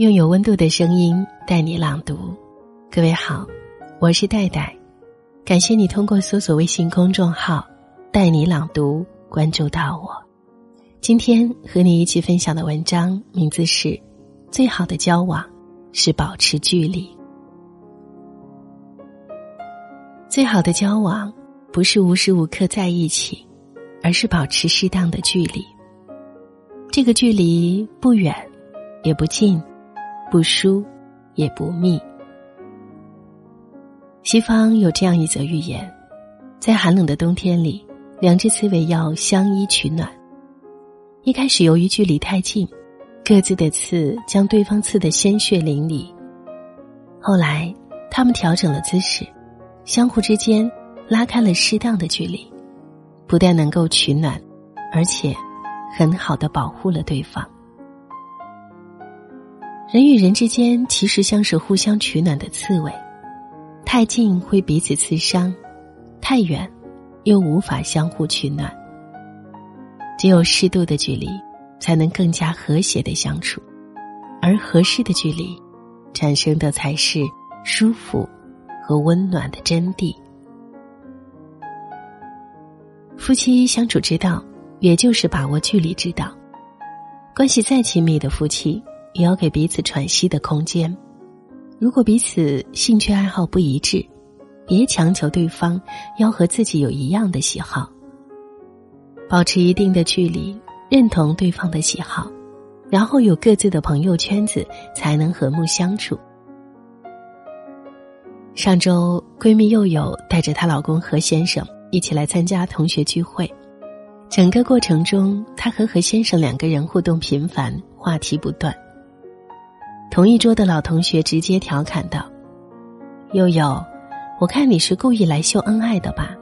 用有温度的声音带你朗读，各位好，我是戴戴，感谢你通过搜索微信公众号“带你朗读”关注到我。今天和你一起分享的文章名字是《最好的交往是保持距离》。最好的交往不是无时无刻在一起，而是保持适当的距离。这个距离不远，也不近。不疏，也不密。西方有这样一则寓言：在寒冷的冬天里，两只刺猬要相依取暖。一开始，由于距离太近，各自的刺将对方刺得鲜血淋漓。后来，他们调整了姿势，相互之间拉开了适当的距离，不但能够取暖，而且很好的保护了对方。人与人之间其实像是互相取暖的刺猬，太近会彼此刺伤，太远又无法相互取暖。只有适度的距离，才能更加和谐的相处，而合适的距离，产生的才是舒服和温暖的真谛。夫妻相处之道，也就是把握距离之道。关系再亲密的夫妻。也要给彼此喘息的空间。如果彼此兴趣爱好不一致，别强求对方要和自己有一样的喜好。保持一定的距离，认同对方的喜好，然后有各自的朋友圈子，才能和睦相处。上周，闺蜜佑佑带着她老公何先生一起来参加同学聚会，整个过程中，她和何先生两个人互动频繁，话题不断。同一桌的老同学直接调侃道：“悠悠，我看你是故意来秀恩爱的吧？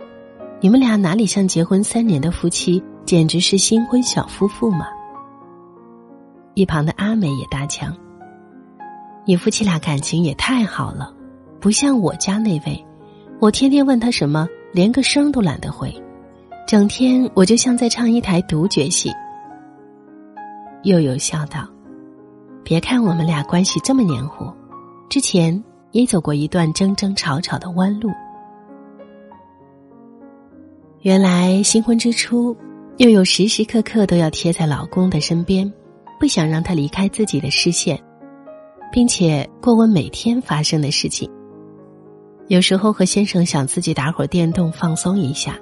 你们俩哪里像结婚三年的夫妻，简直是新婚小夫妇嘛！”一旁的阿美也搭腔：“你夫妻俩感情也太好了，不像我家那位，我天天问他什么，连个声都懒得回，整天我就像在唱一台独角戏。”悠悠笑道。别看我们俩关系这么黏糊，之前也走过一段争争吵吵的弯路。原来新婚之初，又有时时刻刻都要贴在老公的身边，不想让他离开自己的视线，并且过问每天发生的事情。有时候和先生想自己打会儿电动放松一下，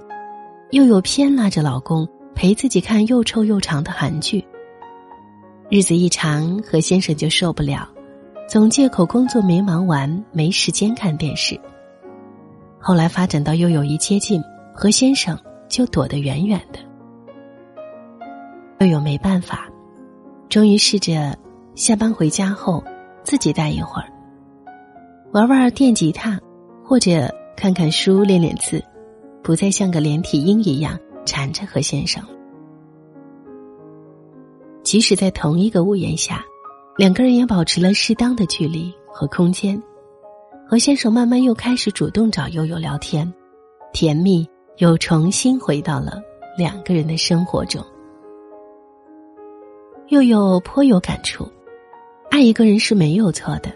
又有偏拉着老公陪自己看又臭又长的韩剧。日子一长，何先生就受不了，总借口工作没忙完，没时间看电视。后来发展到又有一接近，何先生就躲得远远的。又有没办法，终于试着下班回家后自己待一会儿，玩玩电吉他，或者看看书练练字，不再像个连体婴一样缠着何先生。即使在同一个屋檐下，两个人也保持了适当的距离和空间。何先生慢慢又开始主动找悠悠聊天，甜蜜又重新回到了两个人的生活中。悠悠颇有感触，爱一个人是没有错的，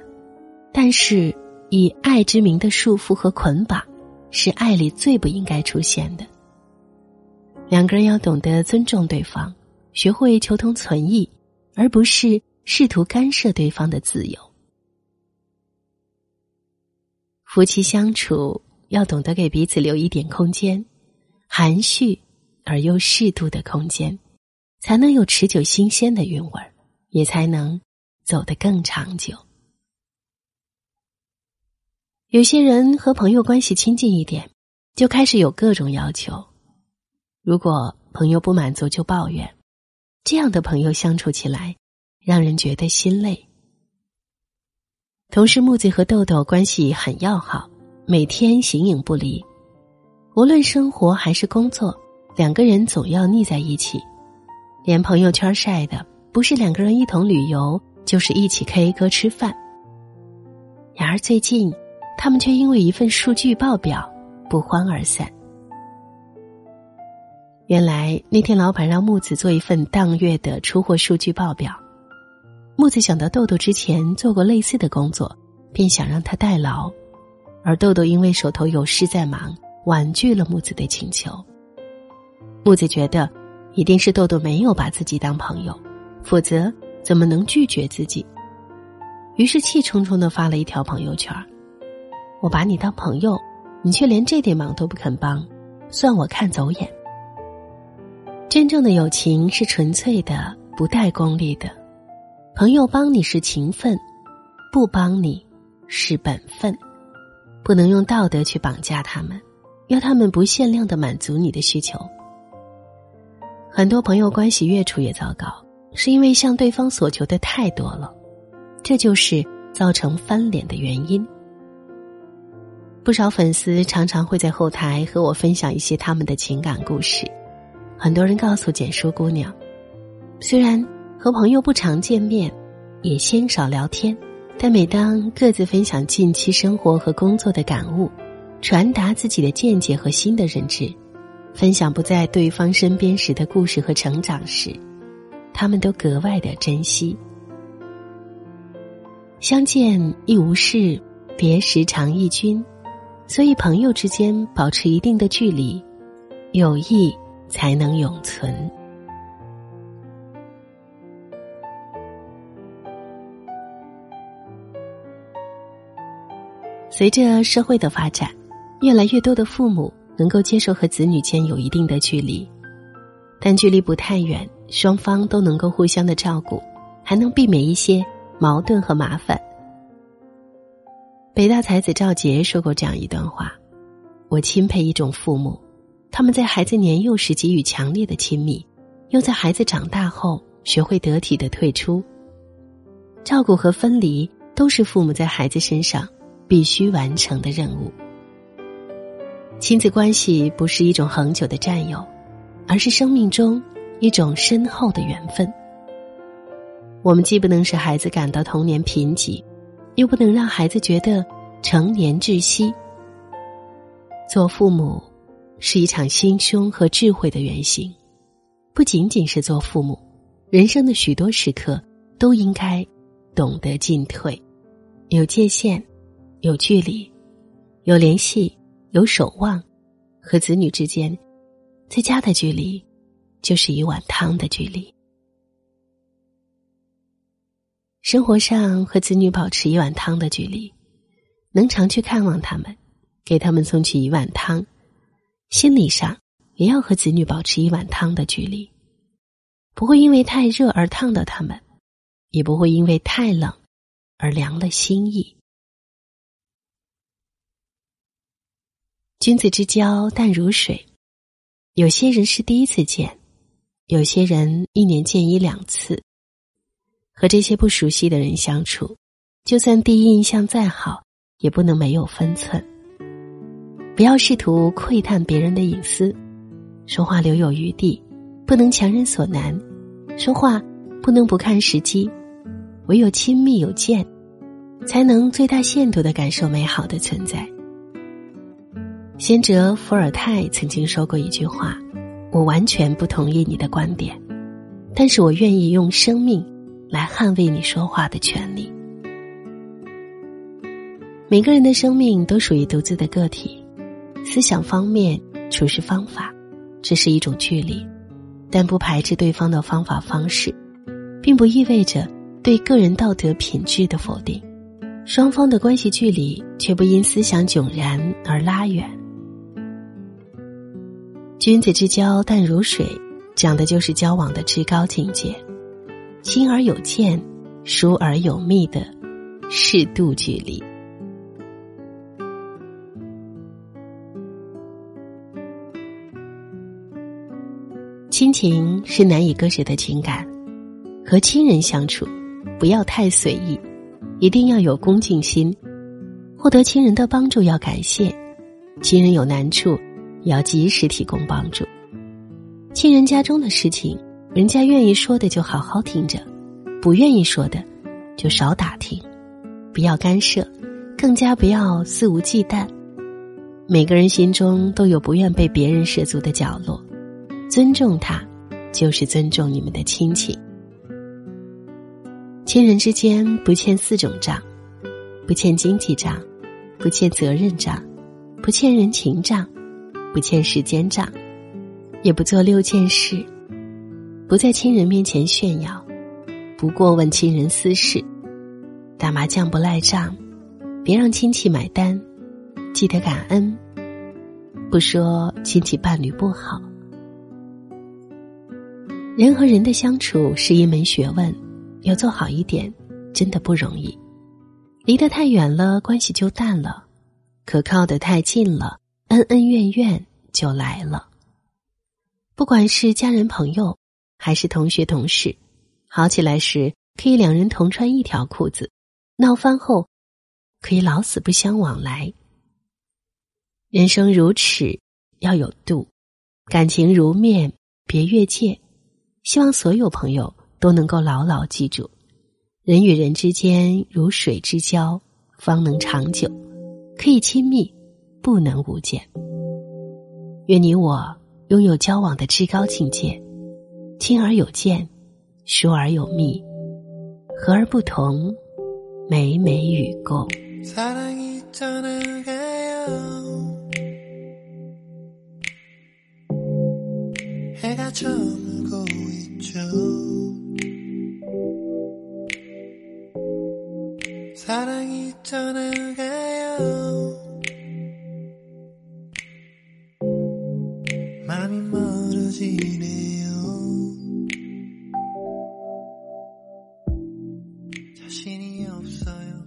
但是以爱之名的束缚和捆绑，是爱里最不应该出现的。两个人要懂得尊重对方。学会求同存异，而不是试图干涉对方的自由。夫妻相处要懂得给彼此留一点空间，含蓄而又适度的空间，才能有持久新鲜的韵味儿，也才能走得更长久。有些人和朋友关系亲近一点，就开始有各种要求，如果朋友不满足，就抱怨。这样的朋友相处起来，让人觉得心累。同事木子和豆豆关系很要好，每天形影不离。无论生活还是工作，两个人总要腻在一起。连朋友圈晒的，不是两个人一同旅游，就是一起 K 歌吃饭。然而最近，他们却因为一份数据报表不欢而散。原来那天，老板让木子做一份当月的出货数据报表。木子想到豆豆之前做过类似的工作，便想让他代劳，而豆豆因为手头有事在忙，婉拒了木子的请求。木子觉得，一定是豆豆没有把自己当朋友，否则怎么能拒绝自己？于是气冲冲的发了一条朋友圈：“我把你当朋友，你却连这点忙都不肯帮，算我看走眼。”真正的友情是纯粹的，不带功利的。朋友帮你是情分，不帮你是本分，不能用道德去绑架他们，要他们不限量的满足你的需求。很多朋友关系越处越糟糕，是因为向对方索求的太多了，这就是造成翻脸的原因。不少粉丝常常会在后台和我分享一些他们的情感故事，很多人告诉简书姑娘，虽然。和朋友不常见面，也鲜少聊天，但每当各自分享近期生活和工作的感悟，传达自己的见解和新的认知，分享不在对方身边时的故事和成长时，他们都格外的珍惜。相见亦无事，别时常忆君，所以朋友之间保持一定的距离，友谊才能永存。随着社会的发展，越来越多的父母能够接受和子女间有一定的距离，但距离不太远，双方都能够互相的照顾，还能避免一些矛盾和麻烦。北大才子赵杰说过这样一段话：“我钦佩一种父母，他们在孩子年幼时给予强烈的亲密，又在孩子长大后学会得体的退出。照顾和分离都是父母在孩子身上。”必须完成的任务。亲子关系不是一种恒久的占有，而是生命中一种深厚的缘分。我们既不能使孩子感到童年贫瘠，又不能让孩子觉得成年窒息。做父母是一场心胸和智慧的原型，不仅仅是做父母，人生的许多时刻都应该懂得进退，有界限。有距离，有联系，有守望，和子女之间最佳的距离，就是一碗汤的距离。生活上和子女保持一碗汤的距离，能常去看望他们，给他们送去一碗汤；心理上也要和子女保持一碗汤的距离，不会因为太热而烫到他们，也不会因为太冷而凉了心意。君子之交淡如水，有些人是第一次见，有些人一年见一两次。和这些不熟悉的人相处，就算第一印象再好，也不能没有分寸。不要试图窥探别人的隐私，说话留有余地，不能强人所难。说话不能不看时机，唯有亲密有间，才能最大限度的感受美好的存在。先哲伏尔泰曾经说过一句话：“我完全不同意你的观点，但是我愿意用生命来捍卫你说话的权利。”每个人的生命都属于独自的个体，思想方面、处事方法，这是一种距离，但不排斥对方的方法方式，并不意味着对个人道德品质的否定。双方的关系距离却不因思想迥然而拉远。君子之交淡如水，讲的就是交往的至高境界，亲而有见，疏而有密的适度距离。亲情是难以割舍的情感，和亲人相处，不要太随意，一定要有恭敬心。获得亲人的帮助要感谢，亲人有难处。要及时提供帮助。亲人家中的事情，人家愿意说的就好好听着，不愿意说的就少打听，不要干涉，更加不要肆无忌惮。每个人心中都有不愿被别人涉足的角落，尊重他，就是尊重你们的亲情。亲人之间不欠四种账：不欠经济账，不欠责任账，不欠人情账，不欠时间账，也不做六件事：不在亲人面前炫耀，不过问亲人私事，打麻将不赖账，别让亲戚买单，记得感恩，不说亲戚伴侣不好。人和人的相处是一门学问。要做好一点，真的不容易。离得太远了，关系就淡了；可靠的太近了，恩恩怨怨就来了。不管是家人朋友，还是同学同事，好起来时可以两人同穿一条裤子，闹翻后可以老死不相往来。人生如尺，要有度；感情如面，别越界。希望所有朋友。都能够牢牢记住，人与人之间如水之交，方能长久，可以亲密，不能无间。愿你我拥有交往的至高境界，亲而有见，疏而有密，和而不同，美美与共。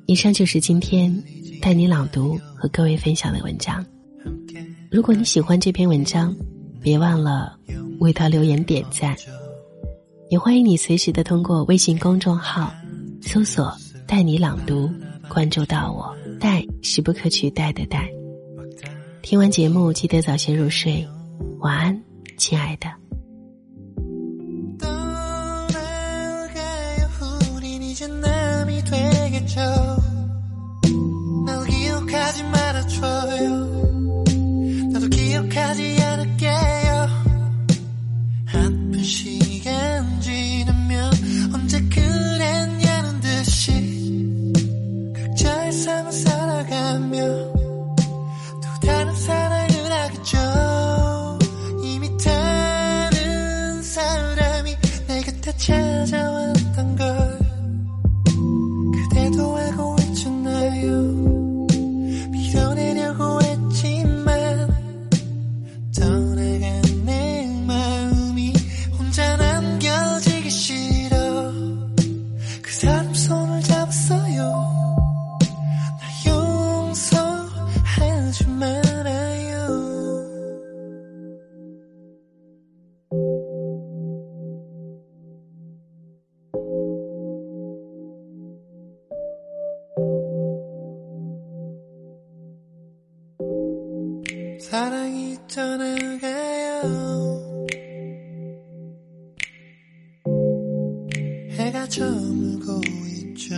以上就是今天带你朗读和各位分享的文章。如果你喜欢这篇文章，别忘了为他留言点赞。也欢迎你随时的通过微信公众号搜索。带你朗读，关注到我。带是不可取代的带。听完节目，记得早些入睡，晚安，亲爱的。 사랑이 떠나가요. 해가 저물고 있죠.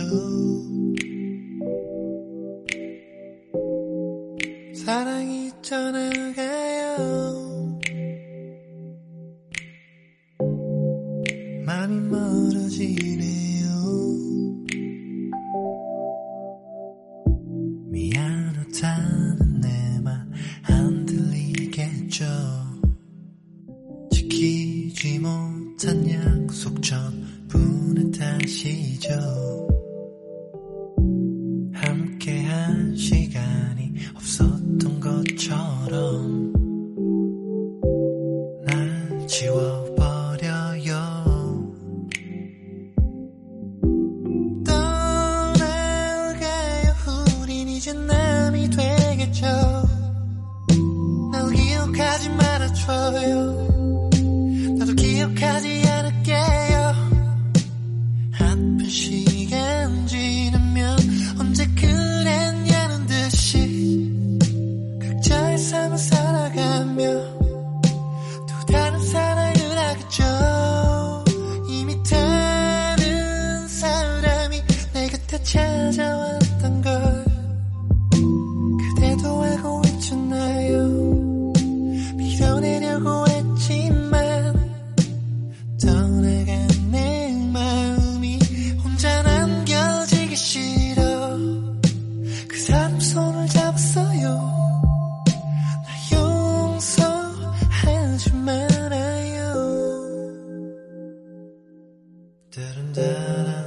따른따란